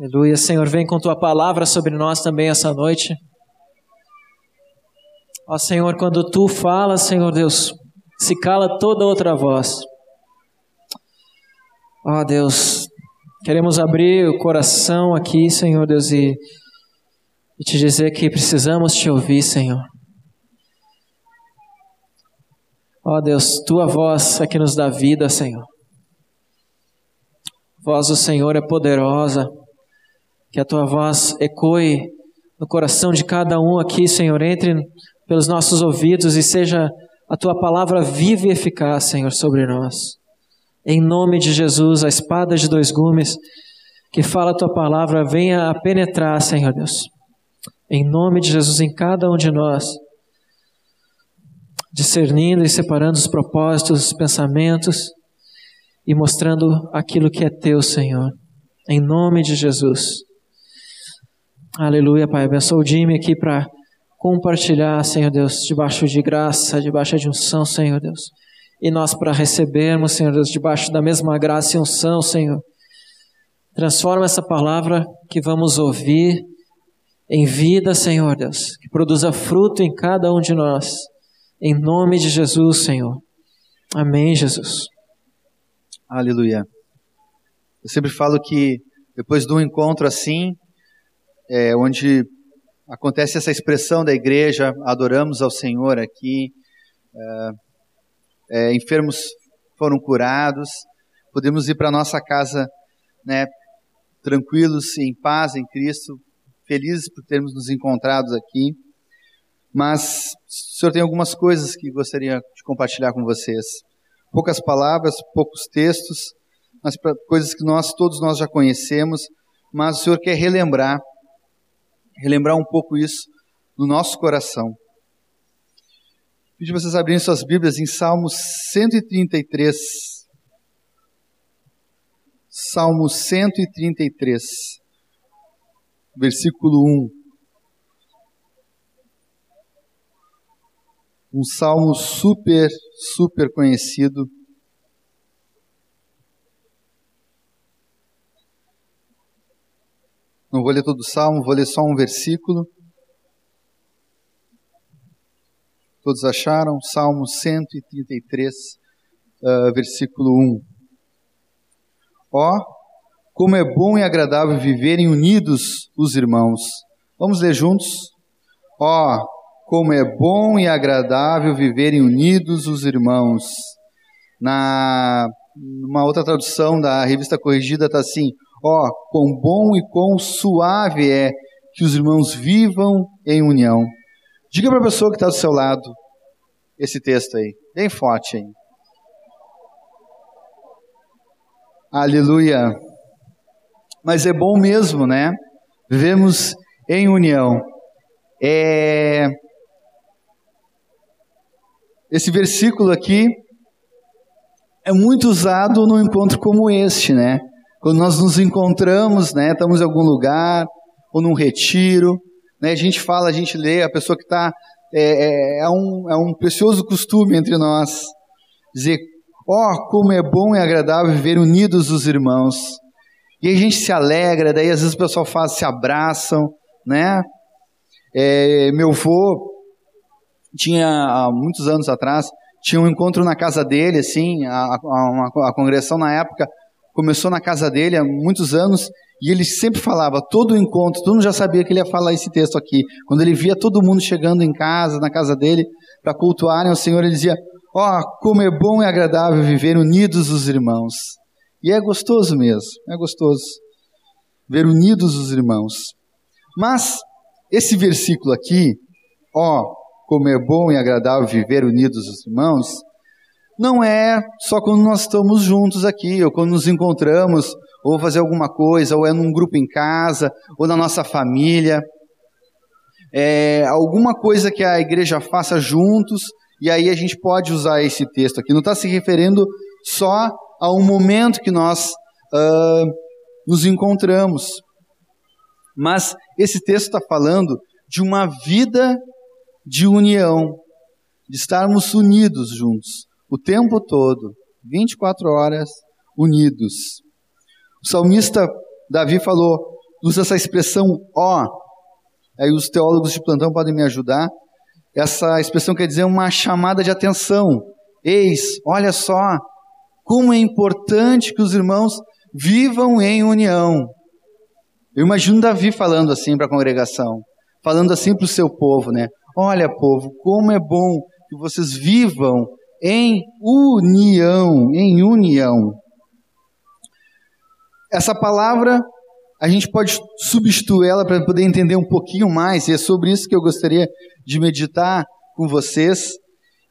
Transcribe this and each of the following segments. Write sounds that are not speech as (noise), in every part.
Aleluia, Senhor, vem com tua palavra sobre nós também essa noite. Ó Senhor, quando tu falas, Senhor Deus, se cala toda outra voz. Ó Deus, queremos abrir o coração aqui, Senhor Deus, e, e te dizer que precisamos te ouvir, Senhor. Ó Deus, tua voz é que nos dá vida, Senhor. Voz do Senhor é poderosa. Que a tua voz ecoe no coração de cada um aqui, Senhor. Entre pelos nossos ouvidos e seja a tua palavra viva e eficaz, Senhor, sobre nós. Em nome de Jesus, a espada de dois gumes que fala a tua palavra venha a penetrar, Senhor Deus. Em nome de Jesus, em cada um de nós discernindo e separando os propósitos, os pensamentos e mostrando aquilo que é teu, Senhor. Em nome de Jesus. Aleluia, Pai. Abençoa o Jimmy aqui para compartilhar, Senhor Deus, debaixo de graça, debaixo de unção, Senhor Deus. E nós para recebermos, Senhor Deus, debaixo da mesma graça e unção, Senhor. Transforma essa palavra que vamos ouvir em vida, Senhor Deus, que produza fruto em cada um de nós. Em nome de Jesus, Senhor. Amém, Jesus. Aleluia. Eu sempre falo que depois de um encontro assim, é, onde acontece essa expressão da igreja, adoramos ao Senhor aqui, é, é, enfermos foram curados, podemos ir para nossa casa, né, tranquilos, em paz em Cristo, felizes por termos nos encontrado aqui. Mas o senhor tem algumas coisas que gostaria de compartilhar com vocês. Poucas palavras, poucos textos, mas coisas que nós todos nós já conhecemos, mas o senhor quer relembrar, relembrar um pouco isso no nosso coração. Pedi vocês abrirem suas Bíblias em Salmos 133. Salmo 133, versículo 1. um salmo super, super conhecido. Não vou ler todo o salmo, vou ler só um versículo. Todos acharam? Salmo 133, uh, ah, versículo 1. Ó, oh, como é bom e agradável viverem unidos os irmãos. Vamos ler juntos? Ó, oh, como é bom e agradável viverem unidos os irmãos. Na uma outra tradução da revista corrigida está assim: ó, quão bom e quão suave é que os irmãos vivam em união. Diga para a pessoa que está do seu lado esse texto aí, bem forte aí. Aleluia. Mas é bom mesmo, né? Vivemos em união. É, esse versículo aqui é muito usado num encontro como este, né? Quando nós nos encontramos, né? Estamos em algum lugar ou num retiro, né? A gente fala, a gente lê, a pessoa que está é, é, é, um, é um precioso costume entre nós dizer, ó, oh, como é bom e agradável viver unidos os irmãos. E a gente se alegra, daí às vezes o pessoal faz, se abraçam, né? É, meu avô tinha há muitos anos atrás, tinha um encontro na casa dele, assim, a, a, a congregação na época começou na casa dele há muitos anos, e ele sempre falava, todo encontro, todo mundo já sabia que ele ia falar esse texto aqui. Quando ele via todo mundo chegando em casa, na casa dele, para cultuarem o Senhor, ele dizia: Ó, oh, como é bom e agradável viver unidos os irmãos. E é gostoso mesmo, é gostoso ver unidos os irmãos. Mas esse versículo aqui, ó, como é bom e agradável viver unidos os irmãos, não é só quando nós estamos juntos aqui, ou quando nos encontramos, ou fazer alguma coisa, ou é num grupo em casa, ou na nossa família. É alguma coisa que a igreja faça juntos, e aí a gente pode usar esse texto aqui. Não está se referindo só a um momento que nós uh, nos encontramos. Mas esse texto está falando de uma vida de união, de estarmos unidos juntos, o tempo todo, 24 horas unidos. O salmista Davi falou: usa essa expressão ó. Aí os teólogos de plantão podem me ajudar. Essa expressão quer dizer uma chamada de atenção. Eis, olha só, como é importante que os irmãos vivam em união. Eu imagino Davi falando assim para a congregação, falando assim para o seu povo, né? Olha, povo, como é bom que vocês vivam em união, em união. Essa palavra a gente pode substituir ela para poder entender um pouquinho mais, e é sobre isso que eu gostaria de meditar com vocês,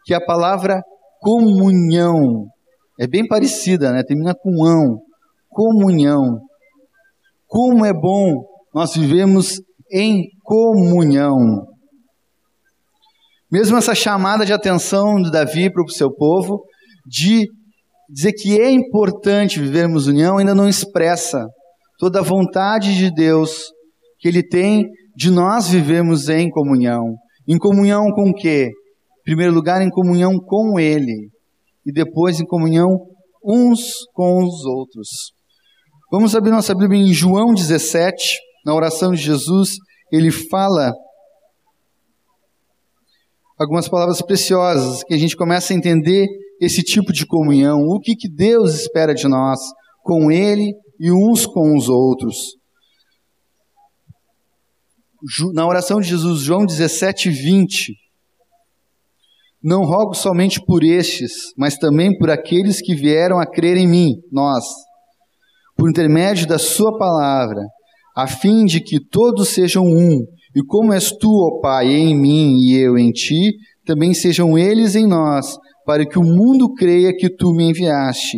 que a palavra comunhão é bem parecida, né? Termina com ão, comunhão. Como é bom nós vivemos em comunhão. Mesmo essa chamada de atenção de Davi para o seu povo, de dizer que é importante vivermos união, ainda não expressa toda a vontade de Deus que Ele tem de nós vivermos em comunhão. Em comunhão com o quê? Em primeiro lugar, em comunhão com Ele. E depois em comunhão uns com os outros. Vamos abrir nossa Bíblia em João 17, na oração de Jesus, ele fala algumas palavras preciosas, que a gente começa a entender esse tipo de comunhão, o que, que Deus espera de nós, com Ele e uns com os outros. Na oração de Jesus, João 17, 20. Não rogo somente por estes, mas também por aqueles que vieram a crer em mim, nós por intermédio da Sua palavra, a fim de que todos sejam um, e como és tu, ó Pai, em mim e eu em ti, também sejam eles em nós, para que o mundo creia que tu me enviaste.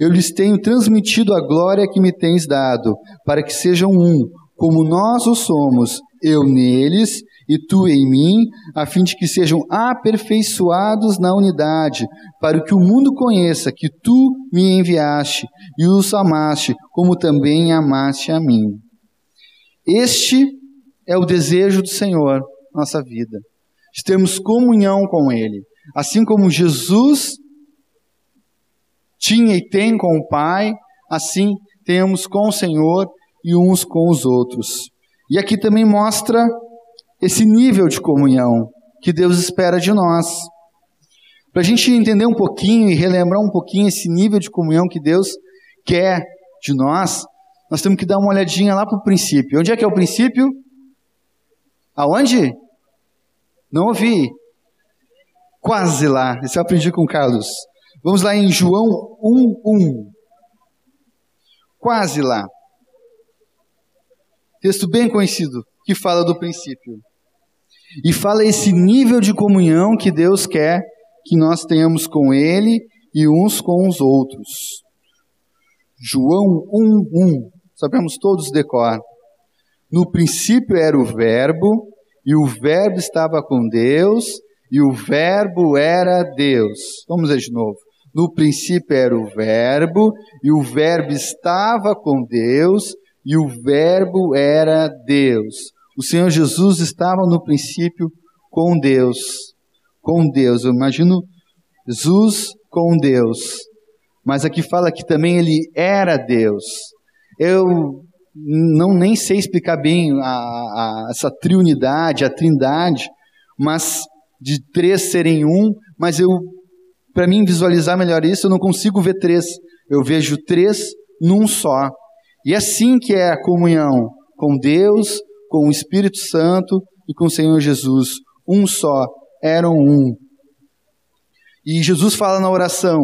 Eu lhes tenho transmitido a glória que me tens dado, para que sejam um, como nós o somos, eu neles e tu em mim, a fim de que sejam aperfeiçoados na unidade, para que o mundo conheça que tu me enviaste e os amaste, como também amaste a mim. Este é o desejo do Senhor, nossa vida, de termos comunhão com Ele, assim como Jesus tinha e tem com o Pai, assim temos com o Senhor e uns com os outros. E aqui também mostra esse nível de comunhão que Deus espera de nós. Para a gente entender um pouquinho e relembrar um pouquinho esse nível de comunhão que Deus quer de nós, nós temos que dar uma olhadinha lá para o princípio. Onde é que é o princípio? Aonde? Não ouvi. Quase lá. Isso eu aprendi com Carlos. Vamos lá em João 1:1. Quase lá. Texto bem conhecido que fala do princípio. E fala esse nível de comunhão que Deus quer que nós tenhamos com Ele e uns com os outros. João 1:1. Sabemos todos decor. No princípio era o Verbo, e o Verbo estava com Deus, e o Verbo era Deus. Vamos ver de novo. No princípio era o Verbo, e o Verbo estava com Deus, e o Verbo era Deus. O Senhor Jesus estava no princípio com Deus. Com Deus. Eu imagino Jesus com Deus. Mas aqui fala que também ele era Deus. Eu não nem sei explicar bem a, a, essa triunidade, a trindade, mas de três serem um, mas eu, para mim visualizar melhor isso, eu não consigo ver três. Eu vejo três num só. E é assim que é a comunhão com Deus, com o Espírito Santo e com o Senhor Jesus. Um só, eram um. E Jesus fala na oração: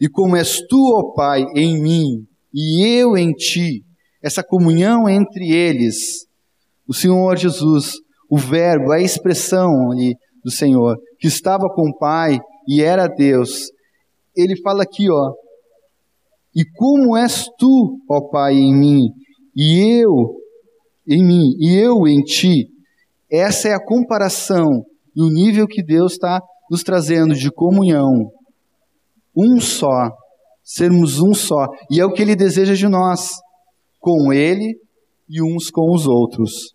E como és tu, ó Pai, em mim, e eu em ti, essa comunhão entre eles, o Senhor Jesus, o Verbo, a expressão ali do Senhor, que estava com o Pai e era Deus, ele fala aqui, ó, e como és tu, ó Pai, em mim, e eu em mim e eu em ti. Essa é a comparação e o nível que Deus está nos trazendo de comunhão. Um só, sermos um só. E é o que Ele deseja de nós, com Ele e uns com os outros.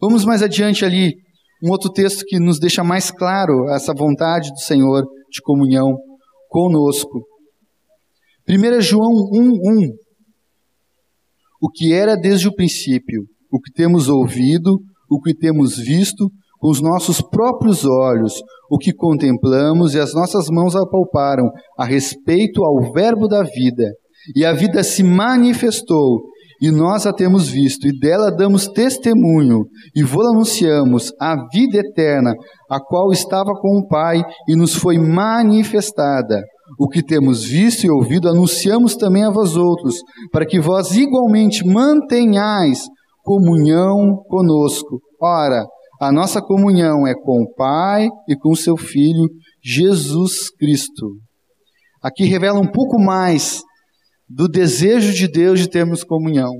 Vamos mais adiante ali, um outro texto que nos deixa mais claro essa vontade do Senhor de comunhão conosco. 1 João 1,1 o que era desde o princípio, o que temos ouvido, o que temos visto com os nossos próprios olhos, o que contemplamos e as nossas mãos apalparam a respeito ao Verbo da vida. E a vida se manifestou, e nós a temos visto, e dela damos testemunho, e vos anunciamos a vida eterna, a qual estava com o Pai e nos foi manifestada. O que temos visto e ouvido anunciamos também a vós outros, para que vós igualmente mantenhais comunhão conosco. Ora, a nossa comunhão é com o Pai e com seu Filho, Jesus Cristo. Aqui revela um pouco mais do desejo de Deus de termos comunhão.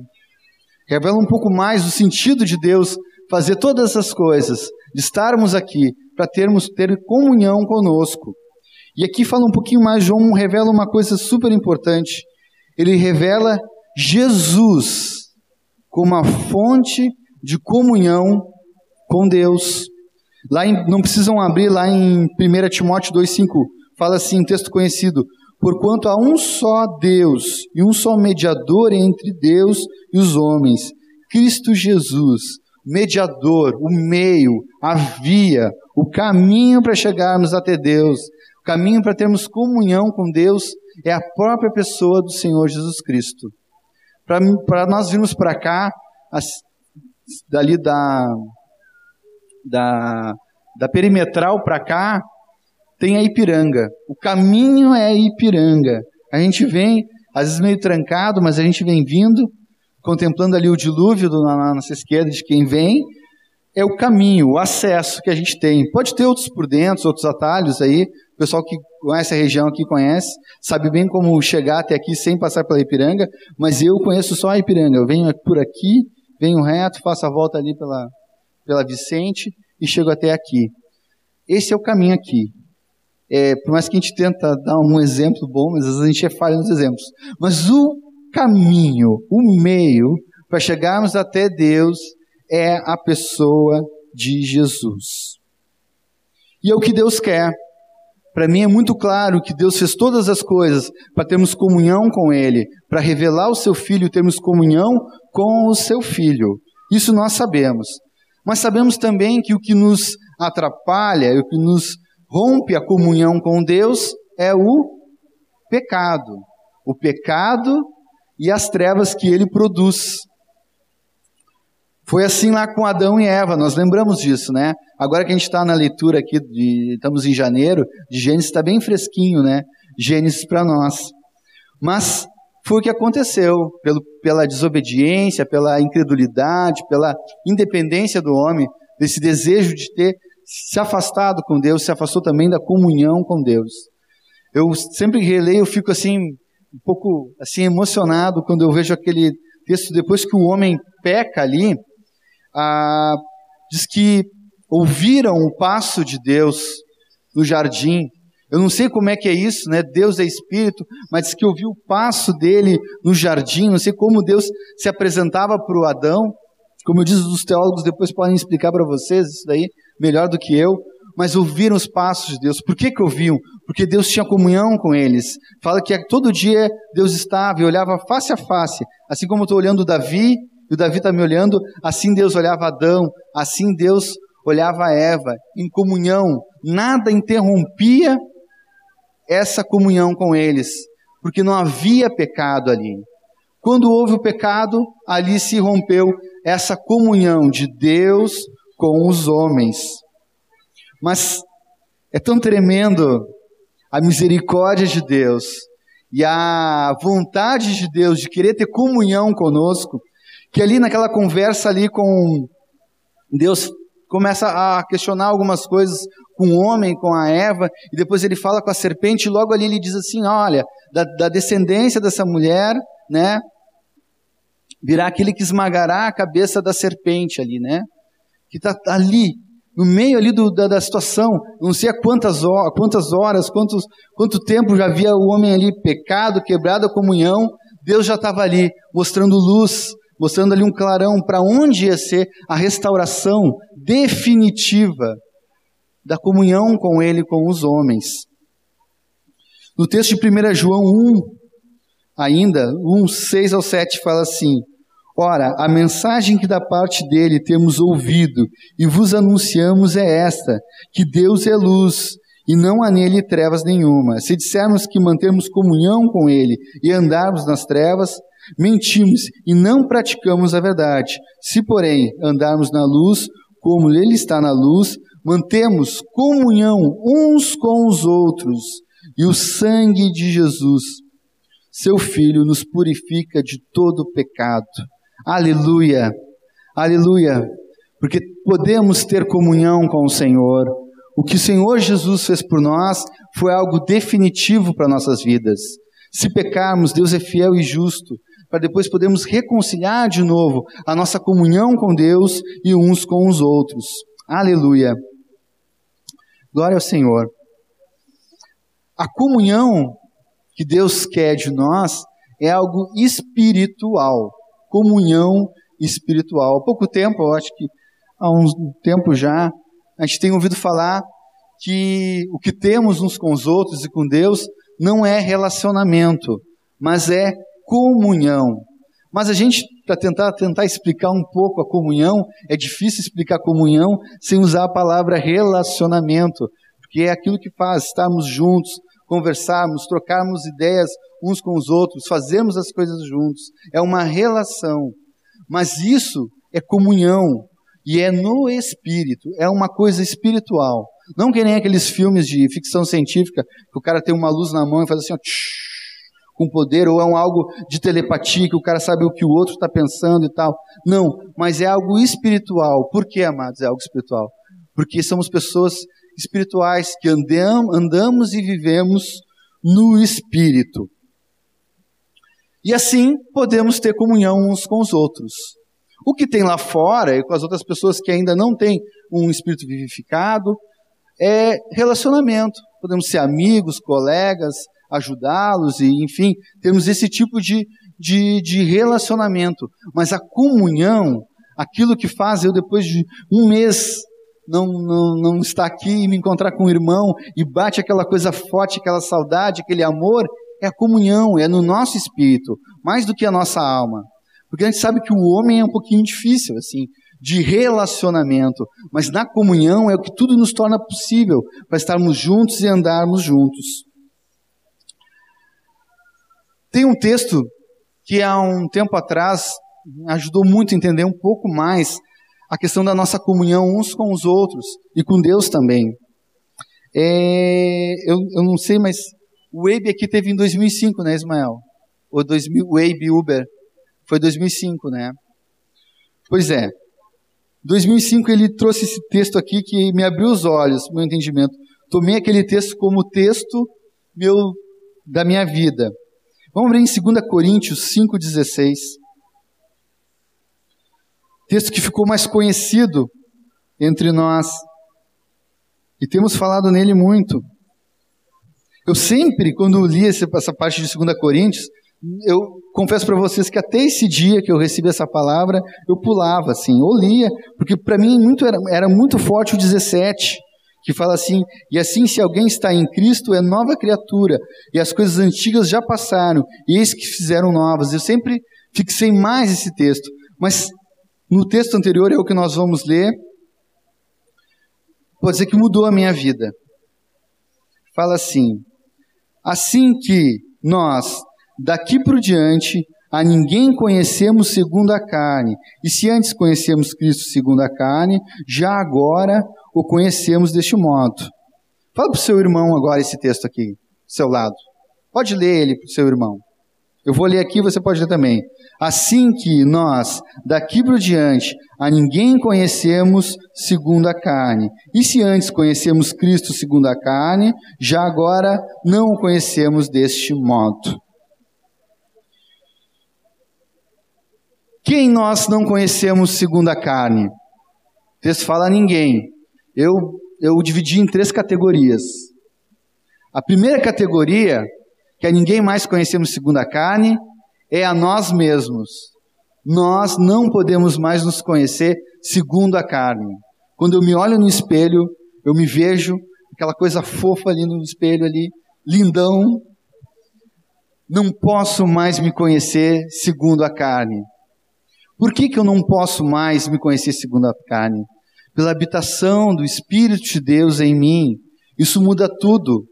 Revela um pouco mais do sentido de Deus fazer todas essas coisas, de estarmos aqui para termos ter comunhão conosco. E aqui fala um pouquinho mais, João revela uma coisa super importante. Ele revela Jesus como a fonte de comunhão com Deus. Lá em, não precisam abrir lá em 1 Timóteo 2,5, fala assim, um texto conhecido: Porquanto há um só Deus e um só mediador entre Deus e os homens, Cristo Jesus, mediador, o meio, a via, o caminho para chegarmos até Deus, o caminho para termos comunhão com Deus é a própria pessoa do Senhor Jesus Cristo. Para nós virmos para cá, as, dali da, da, da perimetral para cá, tem a Ipiranga. O caminho é a Ipiranga. A gente vem, às vezes meio trancado, mas a gente vem vindo, contemplando ali o dilúvio do, na nossa esquerda de quem vem. É o caminho, o acesso que a gente tem. Pode ter outros por dentro, outros atalhos aí. O pessoal que conhece a região aqui conhece, sabe bem como chegar até aqui sem passar pela Ipiranga, mas eu conheço só a Ipiranga. Eu venho por aqui, venho reto, faço a volta ali pela, pela Vicente e chego até aqui. Esse é o caminho aqui. É, por mais que a gente tenta dar um exemplo bom, mas às vezes a gente é falha nos exemplos. Mas o caminho, o meio para chegarmos até Deus é a pessoa de Jesus. E é o que Deus quer. Para mim é muito claro que Deus fez todas as coisas para termos comunhão com Ele, para revelar o Seu Filho, termos comunhão com o Seu Filho. Isso nós sabemos. Mas sabemos também que o que nos atrapalha, o que nos rompe a comunhão com Deus é o pecado. O pecado e as trevas que ele produz. Foi assim lá com Adão e Eva, nós lembramos disso, né? Agora que a gente está na leitura aqui, de, estamos em janeiro, de Gênesis está bem fresquinho, né? Gênesis para nós. Mas foi o que aconteceu, pelo, pela desobediência, pela incredulidade, pela independência do homem, desse desejo de ter se afastado com Deus, se afastou também da comunhão com Deus. Eu sempre releio, eu fico assim, um pouco assim emocionado quando eu vejo aquele texto, depois que o homem peca ali, ah, diz que ouviram o passo de Deus no jardim. Eu não sei como é que é isso, né? Deus é espírito, mas diz que ouviu o passo dele no jardim. Não sei como Deus se apresentava para o Adão. Como eu disse, os teólogos depois podem explicar para vocês isso daí melhor do que eu. Mas ouviram os passos de Deus. Por que, que ouviam? Porque Deus tinha comunhão com eles. Fala que todo dia Deus estava e olhava face a face. Assim como eu estou olhando Davi, e o Davi está me olhando, assim Deus olhava Adão, assim Deus olhava Eva, em comunhão. Nada interrompia essa comunhão com eles, porque não havia pecado ali. Quando houve o pecado, ali se rompeu essa comunhão de Deus com os homens. Mas é tão tremendo a misericórdia de Deus e a vontade de Deus de querer ter comunhão conosco, que ali naquela conversa ali com Deus começa a questionar algumas coisas com o homem, com a Eva, e depois ele fala com a serpente, e logo ali ele diz assim: olha, da, da descendência dessa mulher, né, virá aquele que esmagará a cabeça da serpente ali, né, que está ali, no meio ali do, da, da, situação, não sei a quantas horas, quantas horas quantos, quanto tempo já havia o homem ali pecado, quebrado a comunhão, Deus já estava ali, mostrando luz, mostrando ali um clarão para onde ia ser a restauração definitiva da comunhão com Ele com os homens. No texto de 1 João 1, ainda, 1, 6 ao 7, fala assim: Ora, a mensagem que da parte dele temos ouvido e vos anunciamos é esta: que Deus é luz e não há nele trevas nenhuma. Se dissermos que mantemos comunhão com ele e andarmos nas trevas, mentimos e não praticamos a verdade. Se, porém, andarmos na luz, como ele está na luz, mantemos comunhão uns com os outros, e o sangue de Jesus, seu Filho, nos purifica de todo pecado. Aleluia, aleluia, porque podemos ter comunhão com o Senhor. O que o Senhor Jesus fez por nós foi algo definitivo para nossas vidas. Se pecarmos, Deus é fiel e justo para depois podermos reconciliar de novo a nossa comunhão com Deus e uns com os outros. Aleluia. Glória ao Senhor. A comunhão que Deus quer de nós é algo espiritual comunhão espiritual. Há pouco tempo, eu acho que há um tempo já, a gente tem ouvido falar que o que temos uns com os outros e com Deus não é relacionamento, mas é comunhão. Mas a gente, para tentar, tentar explicar um pouco a comunhão, é difícil explicar comunhão sem usar a palavra relacionamento, porque é aquilo que faz estarmos juntos, conversarmos, trocarmos ideias uns com os outros, fazermos as coisas juntos. É uma relação. Mas isso é comunhão e é no espírito, é uma coisa espiritual. Não que nem aqueles filmes de ficção científica que o cara tem uma luz na mão e faz assim, ó, tsh, com poder, ou é um algo de telepatia que o cara sabe o que o outro está pensando e tal. Não, mas é algo espiritual. Por que, amados? É algo espiritual. Porque somos pessoas espirituais que andam, andamos e vivemos no espírito. E assim podemos ter comunhão uns com os outros. O que tem lá fora e com as outras pessoas que ainda não têm um espírito vivificado é relacionamento. Podemos ser amigos, colegas, ajudá-los e, enfim, termos esse tipo de, de, de relacionamento. Mas a comunhão, aquilo que faz eu depois de um mês não, não, não estar aqui e me encontrar com o irmão e bate aquela coisa forte, aquela saudade, aquele amor, é a comunhão, é no nosso espírito, mais do que a nossa alma. Porque a gente sabe que o homem é um pouquinho difícil, assim, de relacionamento, mas na comunhão é o que tudo nos torna possível para estarmos juntos e andarmos juntos. Tem um texto que há um tempo atrás ajudou muito a entender um pouco mais a questão da nossa comunhão uns com os outros e com Deus também. É, eu, eu não sei, mas o Wabe aqui teve em 2005, né, Ismael? 2000, o Wabe Uber foi 2005, né? Pois é. 2005 ele trouxe esse texto aqui que me abriu os olhos, meu entendimento. Tomei aquele texto como texto meu da minha vida. Vamos ver em 2 Coríntios 5,16 texto que ficou mais conhecido entre nós. E temos falado nele muito. Eu sempre, quando li essa parte de 2 Coríntios, eu confesso para vocês que até esse dia que eu recebi essa palavra, eu pulava assim, ou lia, porque para mim muito era, era muito forte o 17, que fala assim: E assim, se alguém está em Cristo, é nova criatura, e as coisas antigas já passaram, e eis que fizeram novas. Eu sempre fixei mais esse texto, mas no texto anterior é o que nós vamos ler. Pode dizer que mudou a minha vida. Fala assim: Assim que nós, daqui por diante, a ninguém conhecemos segundo a carne, e se antes conhecemos Cristo segundo a carne, já agora o conhecemos deste modo. Fala para o seu irmão agora esse texto aqui, do seu lado. Pode ler ele para o seu irmão. Eu vou ler aqui, você pode ler também. Assim que nós, daqui por diante, a ninguém conhecemos segundo a carne. E se antes conhecemos Cristo segundo a carne, já agora não o conhecemos deste modo. Quem nós não conhecemos segundo a carne? O texto fala ninguém. Eu, eu dividi em três categorias. A primeira categoria que a ninguém mais conhecemos segundo a carne, é a nós mesmos. Nós não podemos mais nos conhecer segundo a carne. Quando eu me olho no espelho, eu me vejo aquela coisa fofa ali no espelho ali, lindão. Não posso mais me conhecer segundo a carne. Por que, que eu não posso mais me conhecer segundo a carne? Pela habitação do Espírito de Deus em mim. Isso muda tudo.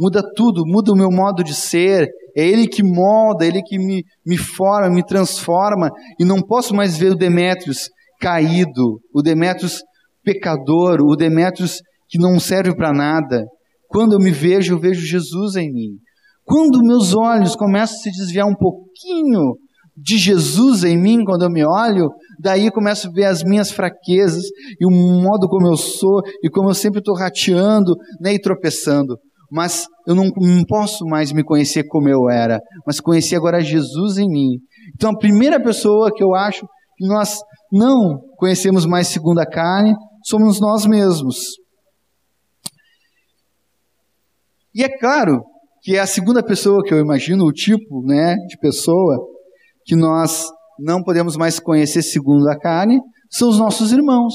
Muda tudo, muda o meu modo de ser. É Ele que molda, é Ele que me, me forma, me transforma. E não posso mais ver o Demétrios caído, o Demétrios pecador, o Demétrios que não serve para nada. Quando eu me vejo, eu vejo Jesus em mim. Quando meus olhos começam a se desviar um pouquinho de Jesus em mim, quando eu me olho, daí começo a ver as minhas fraquezas e o modo como eu sou e como eu sempre estou rateando né, e tropeçando. Mas eu não, não posso mais me conhecer como eu era, mas conhecer agora Jesus em mim. Então a primeira pessoa que eu acho que nós não conhecemos mais segundo a carne somos nós mesmos. E é claro que é a segunda pessoa que eu imagino, o tipo né, de pessoa que nós não podemos mais conhecer segundo a carne, são os nossos irmãos,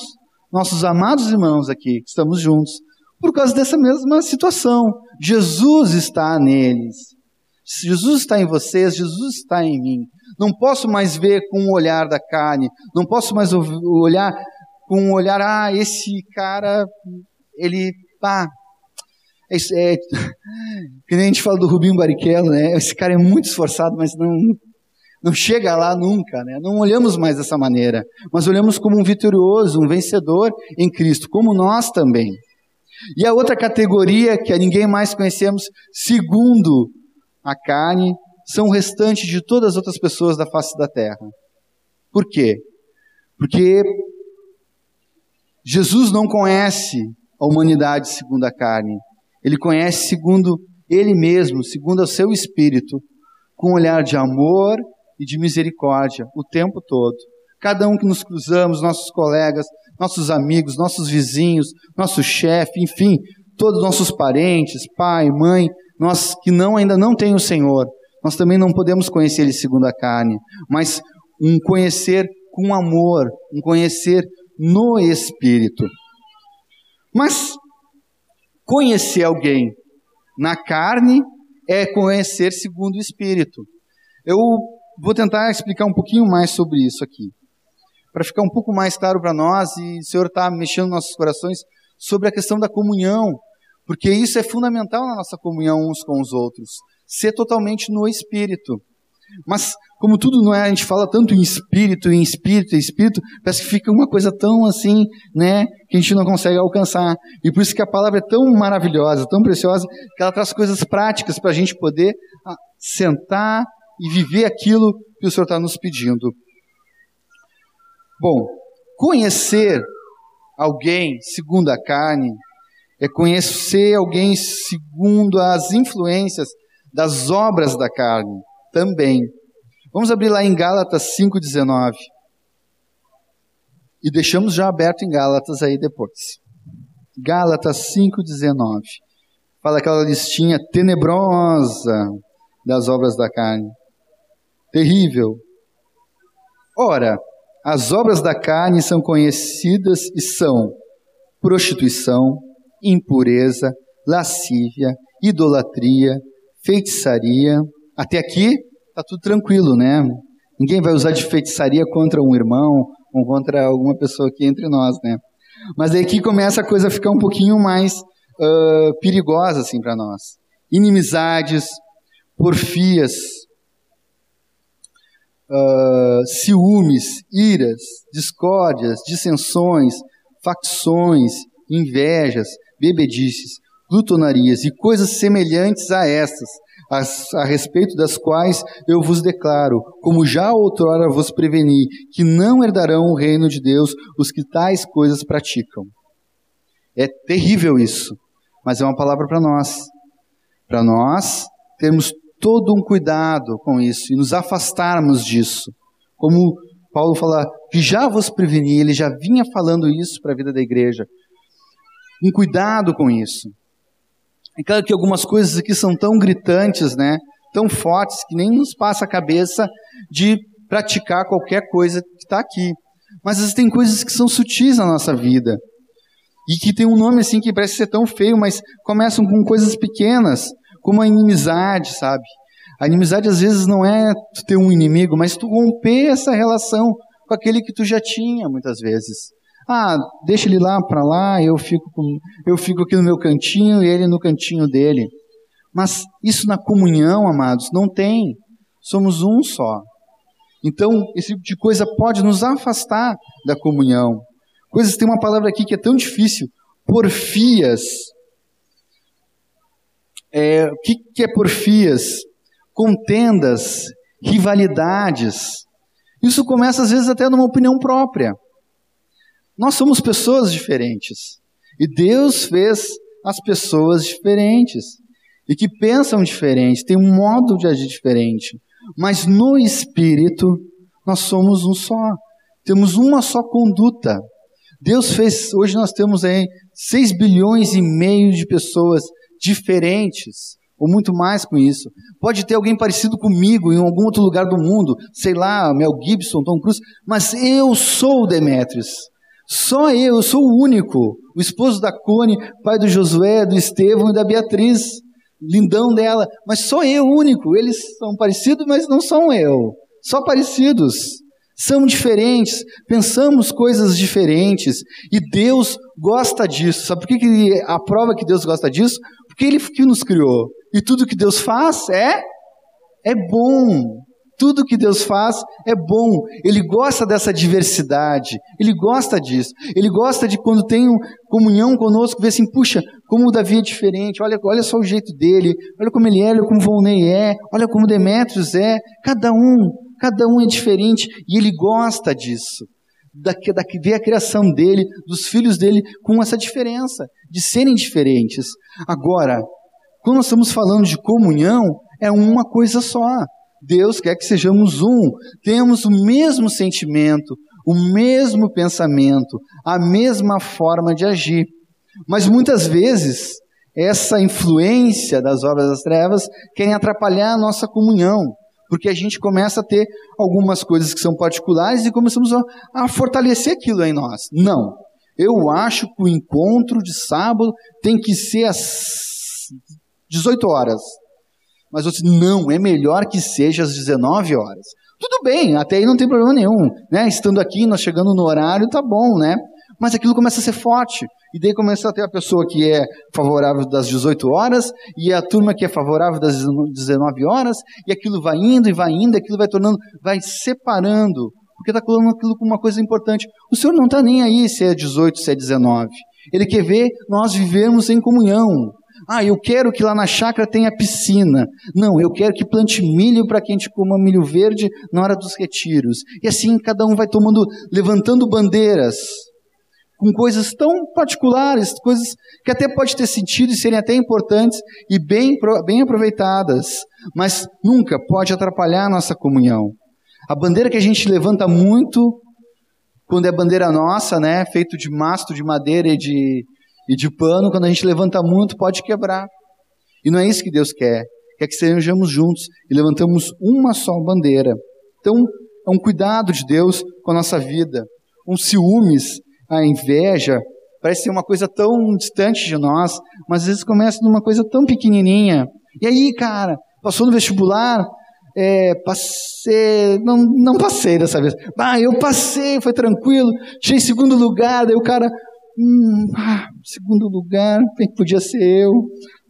nossos amados irmãos aqui, que estamos juntos, por causa dessa mesma situação. Jesus está neles. Jesus está em vocês, Jesus está em mim. Não posso mais ver com o olhar da carne, não posso mais olhar com um olhar, ah, esse cara, ele, pá, é, é, (laughs) que nem a gente fala do Rubinho Barrichello, né? Esse cara é muito esforçado, mas não, não chega lá nunca, né? Não olhamos mais dessa maneira, mas olhamos como um vitorioso, um vencedor em Cristo, como nós também. E a outra categoria que a ninguém mais conhecemos, segundo a carne, são o restante de todas as outras pessoas da face da terra. Por quê? Porque Jesus não conhece a humanidade segundo a carne. Ele conhece segundo ele mesmo, segundo o seu espírito, com um olhar de amor e de misericórdia o tempo todo. Cada um que nos cruzamos, nossos colegas, nossos amigos, nossos vizinhos, nosso chefe, enfim, todos nossos parentes, pai, mãe, nós que não ainda não têm o Senhor, nós também não podemos conhecer Ele segundo a carne, mas um conhecer com amor, um conhecer no Espírito. Mas conhecer alguém na carne é conhecer segundo o Espírito. Eu vou tentar explicar um pouquinho mais sobre isso aqui, para ficar um pouco mais claro para nós e o Senhor está mexendo nos nossos corações sobre a questão da comunhão, porque isso é fundamental na nossa comunhão uns com os outros, ser totalmente no Espírito. Mas, como tudo não é, a gente fala tanto em espírito, em espírito, em espírito, parece que fica uma coisa tão assim, né, que a gente não consegue alcançar. E por isso que a palavra é tão maravilhosa, tão preciosa, que ela traz coisas práticas para a gente poder ah, sentar e viver aquilo que o Senhor está nos pedindo. Bom, conhecer alguém segundo a carne é conhecer alguém segundo as influências das obras da carne também. Vamos abrir lá em Gálatas 5,19. E deixamos já aberto em Gálatas aí depois. Gálatas 5,19. Fala aquela listinha tenebrosa das obras da carne. Terrível. Ora, as obras da carne são conhecidas e são prostituição, impureza, lascívia, idolatria, feitiçaria, até aqui está tudo tranquilo, né? Ninguém vai usar de feitiçaria contra um irmão ou contra alguma pessoa aqui entre nós, né? Mas aí aqui começa a coisa a ficar um pouquinho mais uh, perigosa assim para nós. Inimizades, porfias, uh, ciúmes, iras, discórdias, dissensões, facções, invejas, bebedices, glutonarias e coisas semelhantes a estas as, a respeito das quais eu vos declaro, como já outrora vos preveni, que não herdarão o reino de Deus os que tais coisas praticam. É terrível isso, mas é uma palavra para nós. Para nós termos todo um cuidado com isso e nos afastarmos disso. Como Paulo fala, que já vos preveni, ele já vinha falando isso para a vida da igreja. Um cuidado com isso. É claro que algumas coisas aqui são tão gritantes, né? Tão fortes que nem nos passa a cabeça de praticar qualquer coisa que está aqui. Mas existem coisas que são sutis na nossa vida. E que tem um nome assim que parece ser tão feio, mas começam com coisas pequenas, como a inimizade, sabe? A inimizade às vezes não é tu ter um inimigo, mas tu romper essa relação com aquele que tu já tinha, muitas vezes. Ah, deixa ele lá para lá, eu fico, com, eu fico aqui no meu cantinho e ele no cantinho dele. Mas isso na comunhão, amados, não tem. Somos um só. Então, esse tipo de coisa pode nos afastar da comunhão. Coisas, tem uma palavra aqui que é tão difícil. Porfias. É, o que, que é porfias? Contendas, rivalidades. Isso começa às vezes até numa opinião própria. Nós somos pessoas diferentes. E Deus fez as pessoas diferentes. E que pensam diferente, têm um modo de agir diferente. Mas no espírito, nós somos um só. Temos uma só conduta. Deus fez, hoje nós temos aí 6 bilhões e meio de pessoas diferentes, ou muito mais com isso. Pode ter alguém parecido comigo em algum outro lugar do mundo, sei lá, Mel Gibson, Tom Cruise, mas eu sou Demetrius. Só eu, eu sou o único, o esposo da Cone, pai do Josué, do Estevão e da Beatriz, lindão dela, mas sou eu o único. Eles são parecidos, mas não são eu. Só parecidos. São diferentes, pensamos coisas diferentes e Deus gosta disso. Sabe por que, que a prova que Deus gosta disso? Porque Ele que nos criou. E tudo que Deus faz é é bom. Tudo que Deus faz é bom. Ele gosta dessa diversidade. Ele gosta disso. Ele gosta de quando tem comunhão conosco, ver assim, puxa, como o Davi é diferente. Olha, olha só o jeito dele. Olha como ele é, olha como Volney é. Olha como Demetrios é. Cada um Cada um é diferente e ele gosta disso. Da, da, ver a criação dele, dos filhos dele, com essa diferença, de serem diferentes. Agora, quando nós estamos falando de comunhão, é uma coisa só. Deus quer que sejamos um, temos o mesmo sentimento, o mesmo pensamento, a mesma forma de agir. Mas muitas vezes, essa influência das obras das trevas querem atrapalhar a nossa comunhão. Porque a gente começa a ter algumas coisas que são particulares e começamos a, a fortalecer aquilo em nós. Não. Eu acho que o encontro de sábado tem que ser às 18 horas. Mas eu disse, não, é melhor que seja às 19 horas. Tudo bem, até aí não tem problema nenhum. Né? Estando aqui, nós chegando no horário, tá bom, né? Mas aquilo começa a ser forte. E daí começa a ter a pessoa que é favorável das 18 horas, e a turma que é favorável das 19 horas, e aquilo vai indo e vai indo, e aquilo vai tornando, vai separando, porque está colocando aquilo como uma coisa importante. O Senhor não está nem aí se é 18, se é 19. Ele quer ver nós vivermos em comunhão. Ah, eu quero que lá na chácara tenha piscina. Não, eu quero que plante milho para que a gente coma milho verde na hora dos retiros. E assim cada um vai tomando, levantando bandeiras com coisas tão particulares, coisas que até pode ter sentido e serem até importantes e bem, bem aproveitadas, mas nunca pode atrapalhar a nossa comunhão. A bandeira que a gente levanta muito, quando é bandeira nossa, né, feito de mastro de madeira e de, e de pano, quando a gente levanta muito, pode quebrar. E não é isso que Deus quer. Quer que sejamos juntos e levantamos uma só bandeira. Então, é um cuidado de Deus com a nossa vida. Um ciúmes a inveja, parece ser uma coisa tão distante de nós, mas às vezes começa numa coisa tão pequenininha. E aí, cara, passou no vestibular, é, passei, não, não passei dessa vez. Ah, eu passei, foi tranquilo, cheguei em segundo lugar, daí o cara, hum, ah, segundo lugar, podia ser eu,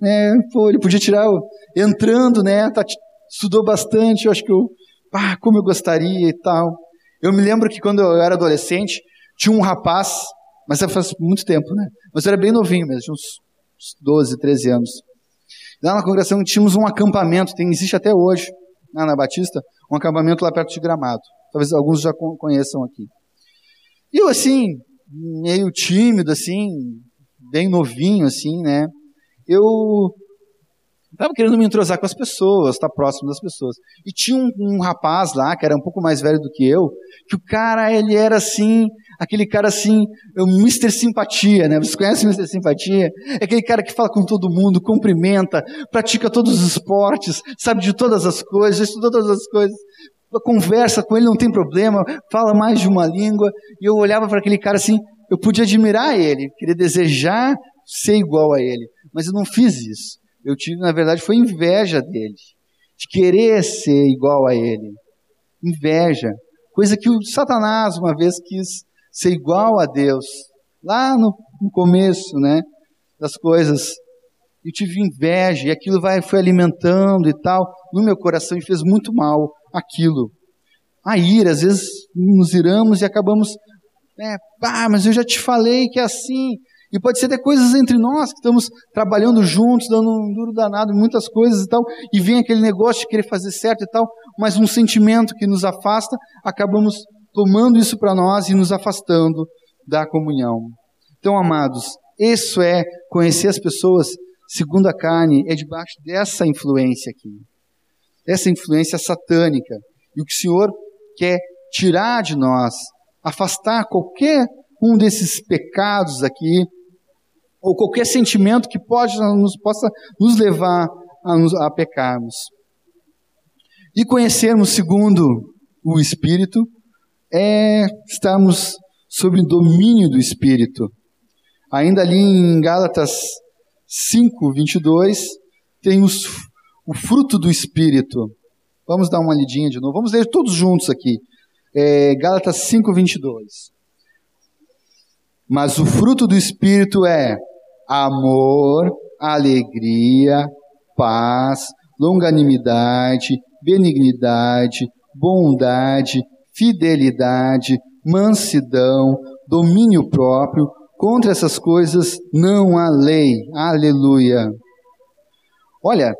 né? Pô, ele podia tirar, entrando, né? Tá, estudou bastante, eu acho que eu, ah, como eu gostaria e tal. Eu me lembro que quando eu era adolescente, tinha um rapaz, mas faz muito tempo, né? Mas era bem novinho mesmo, tinha uns 12, 13 anos. Lá na congregação tínhamos um acampamento, tem, existe até hoje, na Batista, um acampamento lá perto de Gramado. Talvez alguns já conheçam aqui. E eu, assim, meio tímido, assim, bem novinho, assim, né? Eu estava querendo me entrosar com as pessoas, estar próximo das pessoas. E tinha um, um, rapaz lá, que era um pouco mais velho do que eu, que o cara, ele era assim, aquele cara assim, é o Mr. Simpatia, né? Vocês conhecem o Mr. Simpatia? É aquele cara que fala com todo mundo, cumprimenta, pratica todos os esportes, sabe de todas as coisas, estuda todas as coisas, conversa com ele, não tem problema, fala mais de uma língua. E eu olhava para aquele cara assim, eu podia admirar ele, queria desejar ser igual a ele, mas eu não fiz isso. Eu tive, na verdade, foi inveja dele, de querer ser igual a ele. Inveja. Coisa que o Satanás uma vez quis ser igual a Deus, lá no, no começo, né, das coisas. Eu tive inveja e aquilo vai, foi alimentando e tal no meu coração e fez muito mal aquilo. A ira, às vezes nos iramos e acabamos, né, ah, mas eu já te falei que é assim. E pode ser até coisas entre nós que estamos trabalhando juntos, dando um duro danado muitas coisas e tal, e vem aquele negócio de querer fazer certo e tal, mas um sentimento que nos afasta, acabamos tomando isso para nós e nos afastando da comunhão. Então, amados, isso é conhecer as pessoas segundo a carne, é debaixo dessa influência aqui. Essa influência satânica. E o que o Senhor quer tirar de nós, afastar qualquer um desses pecados aqui, ou qualquer sentimento que pode nos possa nos levar a, nos, a pecarmos. E conhecermos segundo o Espírito é estarmos sob domínio do Espírito. Ainda ali em Gálatas 5, 22, tem os, o fruto do Espírito. Vamos dar uma lidinha de novo. Vamos ler todos juntos aqui. É, Gálatas 5, 22. Mas o fruto do Espírito é amor, alegria, paz, longanimidade, benignidade, bondade, fidelidade, mansidão, domínio próprio. Contra essas coisas não há lei. Aleluia. Olha,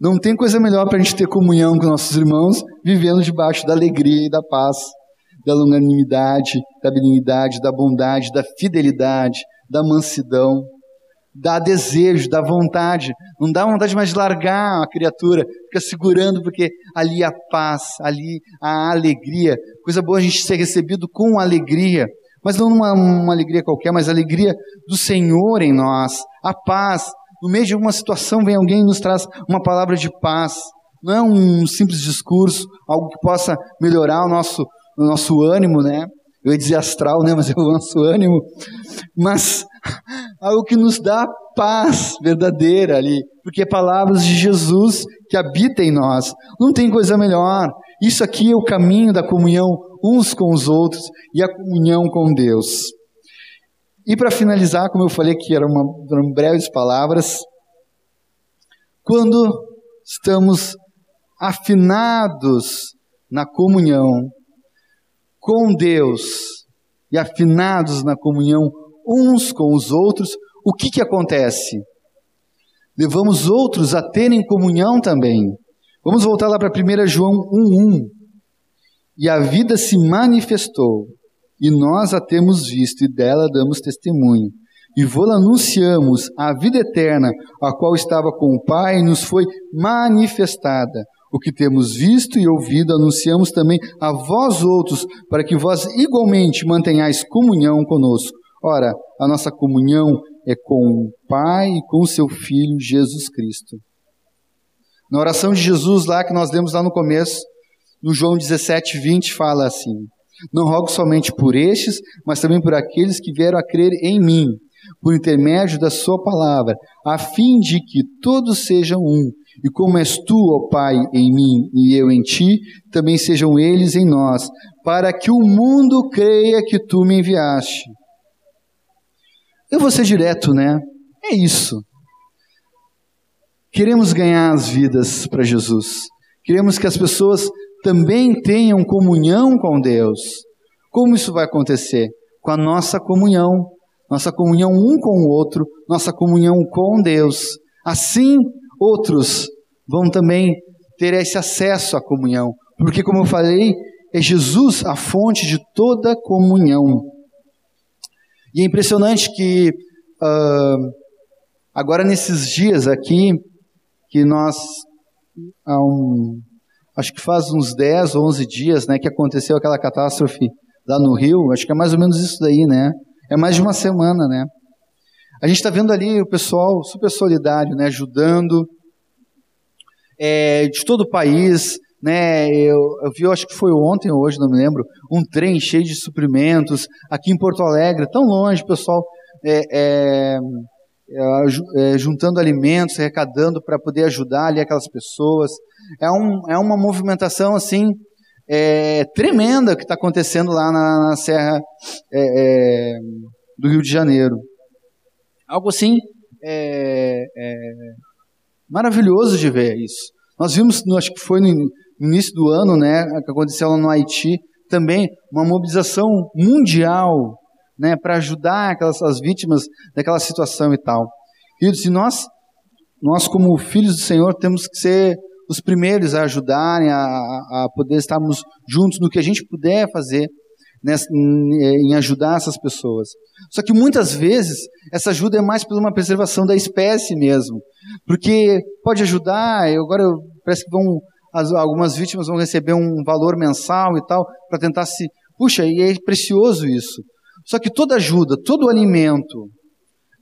não tem coisa melhor para a gente ter comunhão com nossos irmãos vivendo debaixo da alegria e da paz, da longanimidade, da benignidade, da bondade, da fidelidade, da mansidão dá desejo, dá vontade. Não dá vontade mais de largar a criatura, fica segurando, porque ali a paz, ali a alegria. Coisa boa a gente ser recebido com alegria. Mas não uma, uma alegria qualquer, mas a alegria do Senhor em nós. A paz. No meio de alguma situação vem alguém e nos traz uma palavra de paz. Não é um simples discurso, algo que possa melhorar o nosso, o nosso ânimo, né? Eu ia dizer astral, né? Mas é o nosso ânimo. Mas algo que nos dá paz verdadeira ali, porque é palavras de Jesus que habita em nós. Não tem coisa melhor. Isso aqui é o caminho da comunhão uns com os outros e a comunhão com Deus. E para finalizar, como eu falei que eram, uma, eram breves palavras, quando estamos afinados na comunhão com Deus e afinados na comunhão uns com os outros, o que, que acontece? Levamos outros a terem comunhão também. Vamos voltar lá para 1 João 1,1. E a vida se manifestou, e nós a temos visto, e dela damos testemunho. E vou anunciamos a vida eterna, a qual estava com o Pai, e nos foi manifestada. O que temos visto e ouvido, anunciamos também a vós outros, para que vós igualmente mantenhais comunhão conosco. Ora, a nossa comunhão é com o Pai e com o seu Filho Jesus Cristo. Na oração de Jesus, lá que nós lemos lá no começo, no João 17, 20, fala assim: Não rogo somente por estes, mas também por aqueles que vieram a crer em mim, por intermédio da Sua palavra, a fim de que todos sejam um. E como és tu, ó Pai, em mim e eu em ti, também sejam eles em nós, para que o mundo creia que tu me enviaste. Eu vou ser direto, né? É isso. Queremos ganhar as vidas para Jesus. Queremos que as pessoas também tenham comunhão com Deus. Como isso vai acontecer? Com a nossa comunhão. Nossa comunhão um com o outro, nossa comunhão com Deus. Assim, outros vão também ter esse acesso à comunhão. Porque, como eu falei, é Jesus a fonte de toda comunhão. E é impressionante que uh, agora nesses dias aqui, que nós, um, acho que faz uns 10 ou 11 dias, né, que aconteceu aquela catástrofe lá no Rio, acho que é mais ou menos isso daí, né? É mais de uma semana, né? A gente está vendo ali o pessoal super solidário, né, ajudando, é, de todo o país, né? Eu, eu vi, eu acho que foi ontem ou hoje, não me lembro, um trem cheio de suprimentos aqui em Porto Alegre, tão longe, pessoal é, é, é, é juntando alimentos, arrecadando para poder ajudar ali aquelas pessoas. É, um, é uma movimentação assim é, tremenda que está acontecendo lá na, na Serra é, é, do Rio de Janeiro. Algo assim é, é, maravilhoso de ver isso. Nós vimos, acho que foi no início do ano, né, que aconteceu lá no Haiti, também uma mobilização mundial né, para ajudar aquelas as vítimas daquela situação e tal. Queridos, e nós, nós como filhos do Senhor temos que ser os primeiros a ajudarem, a, a poder estarmos juntos no que a gente puder fazer nessa, em ajudar essas pessoas. Só que muitas vezes essa ajuda é mais por uma preservação da espécie mesmo, porque pode ajudar. Agora parece que vão as, algumas vítimas vão receber um valor mensal e tal para tentar se, puxa, e é precioso isso. Só que toda ajuda, todo alimento,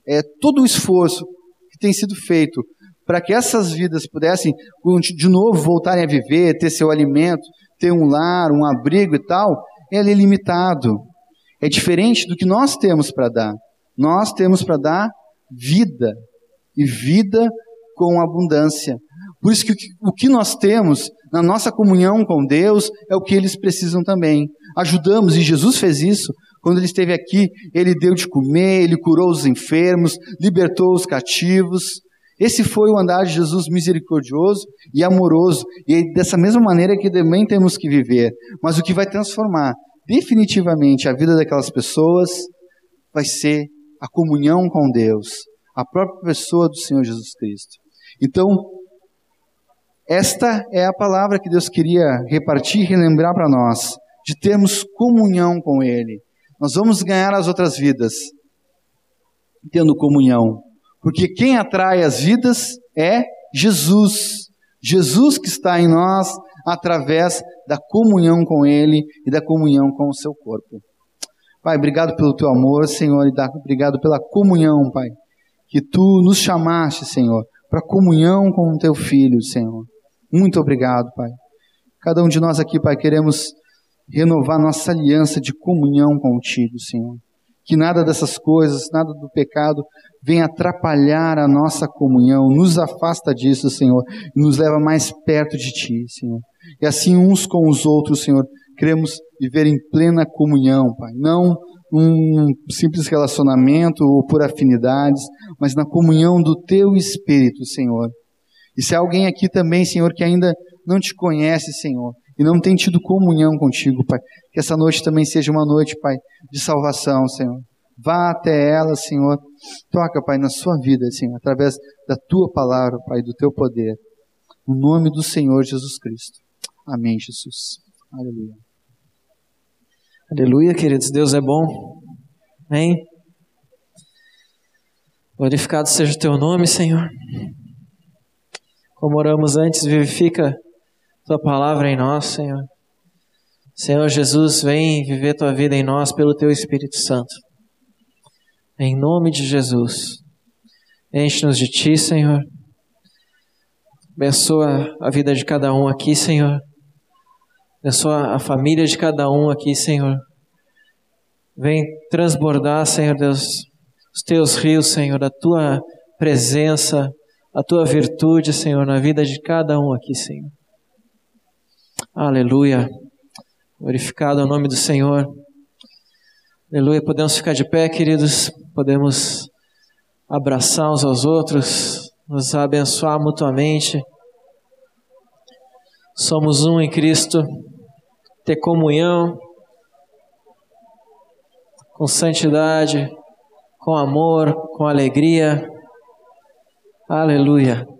é todo o esforço que tem sido feito para que essas vidas pudessem de novo voltarem a viver, ter seu alimento, ter um lar, um abrigo e tal, ele é limitado. É diferente do que nós temos para dar. Nós temos para dar vida e vida com abundância. Por isso que o que nós temos na nossa comunhão com Deus é o que eles precisam também. Ajudamos, e Jesus fez isso. Quando ele esteve aqui, ele deu de comer, ele curou os enfermos, libertou os cativos. Esse foi o andar de Jesus misericordioso e amoroso, e é dessa mesma maneira que também temos que viver. Mas o que vai transformar definitivamente a vida daquelas pessoas vai ser a comunhão com Deus, a própria pessoa do Senhor Jesus Cristo. Então, esta é a palavra que Deus queria repartir e relembrar para nós, de termos comunhão com Ele. Nós vamos ganhar as outras vidas tendo comunhão. Porque quem atrai as vidas é Jesus. Jesus que está em nós através da comunhão com Ele e da comunhão com o seu corpo. Pai, obrigado pelo teu amor, Senhor, e obrigado pela comunhão, Pai, que tu nos chamaste, Senhor, para comunhão com o teu filho, Senhor. Muito obrigado, Pai. Cada um de nós aqui, Pai, queremos renovar nossa aliança de comunhão contigo, Senhor. Que nada dessas coisas, nada do pecado venha atrapalhar a nossa comunhão, nos afasta disso, Senhor, e nos leva mais perto de Ti, Senhor. E assim uns com os outros, Senhor, queremos viver em plena comunhão, Pai. Não um simples relacionamento ou por afinidades, mas na comunhão do Teu Espírito, Senhor. E se há alguém aqui também, Senhor, que ainda não te conhece, Senhor, e não tem tido comunhão contigo, Pai, que essa noite também seja uma noite, Pai, de salvação, Senhor. Vá até ela, Senhor. Toca, Pai, na sua vida, Senhor, através da tua palavra, Pai, do teu poder. No nome do Senhor Jesus Cristo. Amém, Jesus. Aleluia. Aleluia, queridos. Deus é bom. Amém. Glorificado seja o teu nome, Senhor. Como oramos antes, vivifica tua palavra em nós, Senhor. Senhor Jesus, vem viver tua vida em nós pelo teu Espírito Santo. Em nome de Jesus. Enche-nos de ti, Senhor. Abençoa a vida de cada um aqui, Senhor. Abençoa a família de cada um aqui, Senhor. Vem transbordar, Senhor Deus, os teus rios, Senhor, a tua presença, a tua virtude, Senhor, na vida de cada um aqui, Senhor. Aleluia. Glorificado é o nome do Senhor. Aleluia. Podemos ficar de pé, queridos. Podemos abraçar uns aos outros, nos abençoar mutuamente. Somos um em Cristo. Ter comunhão com santidade, com amor, com alegria. Aleluia.